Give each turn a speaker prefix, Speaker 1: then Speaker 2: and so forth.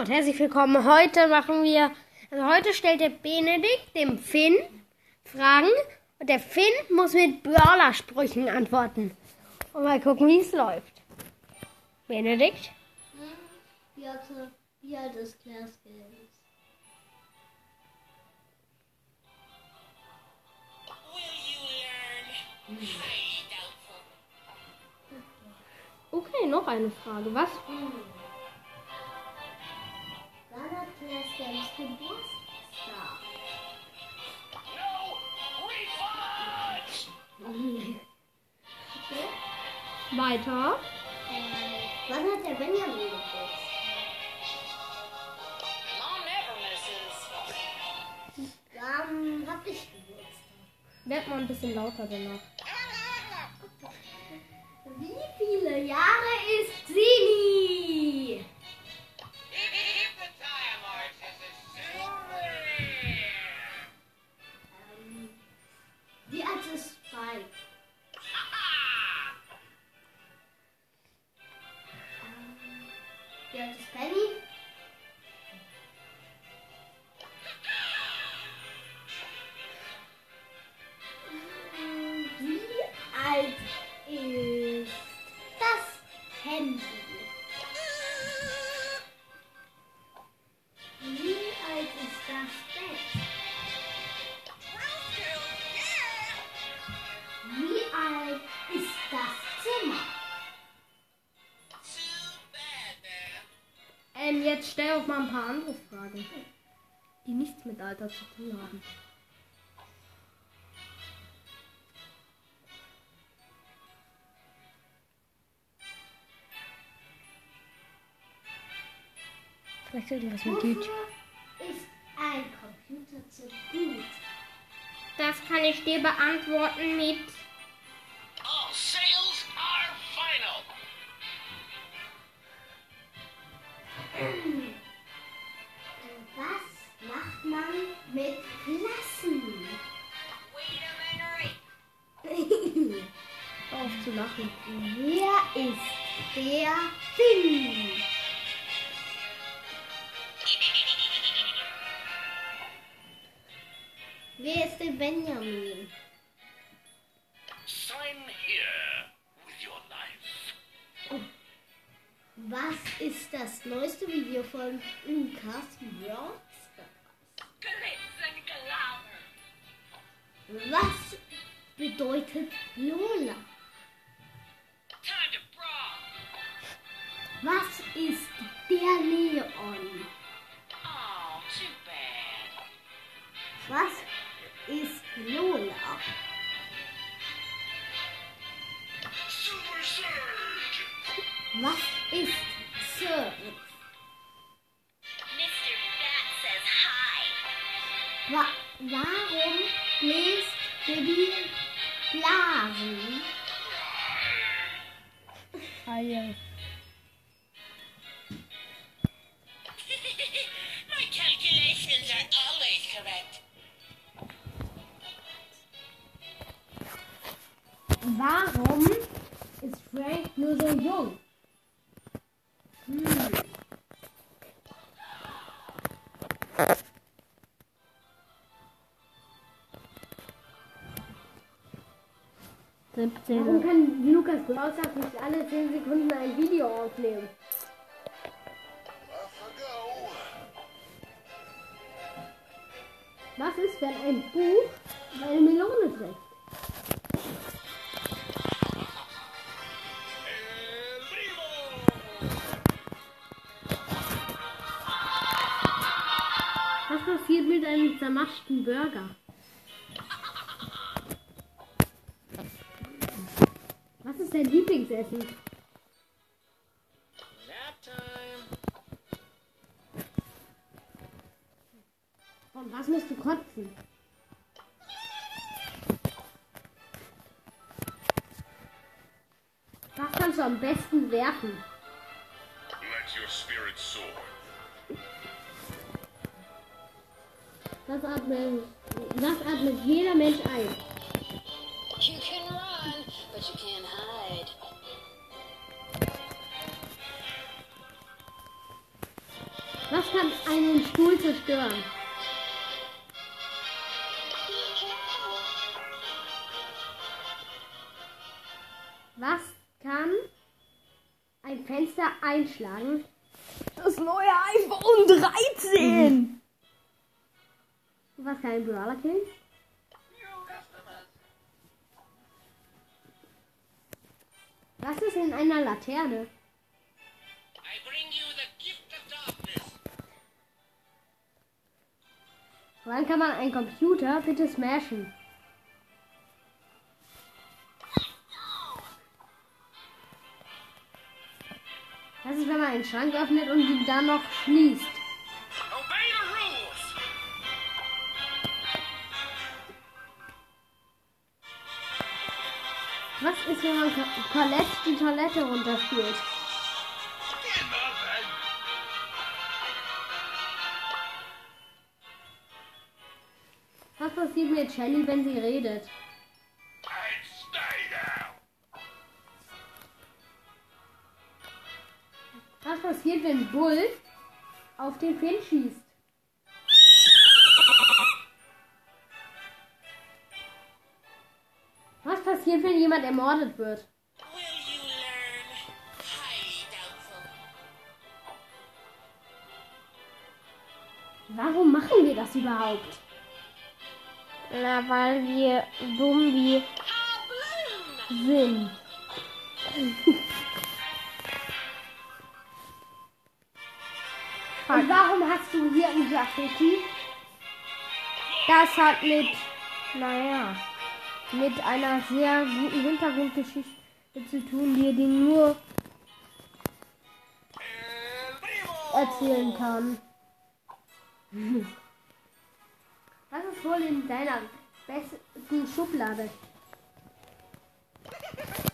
Speaker 1: und herzlich willkommen. Heute machen wir, also heute stellt der Benedikt dem Finn Fragen und der Finn muss mit Brawler-Sprüchen antworten. Und mal gucken, wie es läuft. Benedikt?
Speaker 2: Wie alt, wie alt ist?
Speaker 1: Okay, noch eine Frage. Was?
Speaker 2: Claire's Games Geburtstag?
Speaker 1: Weiter.
Speaker 2: Äh, wann hat der Benjamin Geburtstag? Wann hab ich Geburtstag?
Speaker 1: Werd mal ein bisschen lauter danach.
Speaker 2: Wie viele Jahre ist Sini? Wie alt ist Spike?
Speaker 1: Jetzt stell auch mal ein paar andere Fragen, die nichts mit Alter zu tun haben. Vielleicht irgendwas mit YouTube.
Speaker 2: Wofür ist ein Computer zu gut?
Speaker 1: Das kann ich dir beantworten mit.
Speaker 2: Was macht man mit Klassen?
Speaker 1: Auf zu lachen.
Speaker 2: Wer ist der Finn? Wer ist der Benjamin? Was ist das neueste Video von Lukas
Speaker 3: glamour.
Speaker 2: Was bedeutet Lola?
Speaker 3: Brawl.
Speaker 2: Was ist der Leon?
Speaker 3: Oh.
Speaker 2: Was ist Lola?
Speaker 3: Super.
Speaker 2: Was ist Surf?
Speaker 3: Mr. Bat says hi.
Speaker 2: Wa warum bläst Bibi Blasen?
Speaker 1: Eier.
Speaker 3: My calculations are always correct.
Speaker 2: Warum ist Frank nur so jung?
Speaker 1: 17.
Speaker 2: Warum kann Lukas Broadstars nicht alle 10 Sekunden ein Video aufnehmen? Was ist, wenn ein Buch eine Melone trägt?
Speaker 1: Was passiert mit einem zermaschten Burger?
Speaker 2: Ist dein Lieblingsessen? Und was musst du kotzen? Was kannst du am besten werfen?
Speaker 4: Let your spirit soar.
Speaker 2: Was atmet, was atmet jeder Mensch ein?
Speaker 3: You can run, but you can't hide.
Speaker 1: Was kann einen Stuhl zerstören? Was kann ein Fenster einschlagen?
Speaker 5: Das neue iPhone 13.
Speaker 1: Was kann ein Brawler killen? Was ist in einer Laterne? Wann kann man einen Computer bitte smashen? Das ist, wenn man einen Schrank öffnet und ihn dann noch schließt. Was ist, wenn man Colette die Toilette runterspült? Was passiert mit Shelly, wenn sie redet? Was passiert, wenn Bull auf den Finn schießt? Passiert, wenn jemand ermordet wird? Warum machen wir das überhaupt?
Speaker 5: Na, weil wir dumm wie sind.
Speaker 1: Und warum hast du hier ein Graffiti?
Speaker 5: Das hat mit, naja, mit einer sehr guten Hintergrundgeschichte zu tun, die dir nur erzählen kann.
Speaker 1: Was ist wohl in deiner besten Schublade?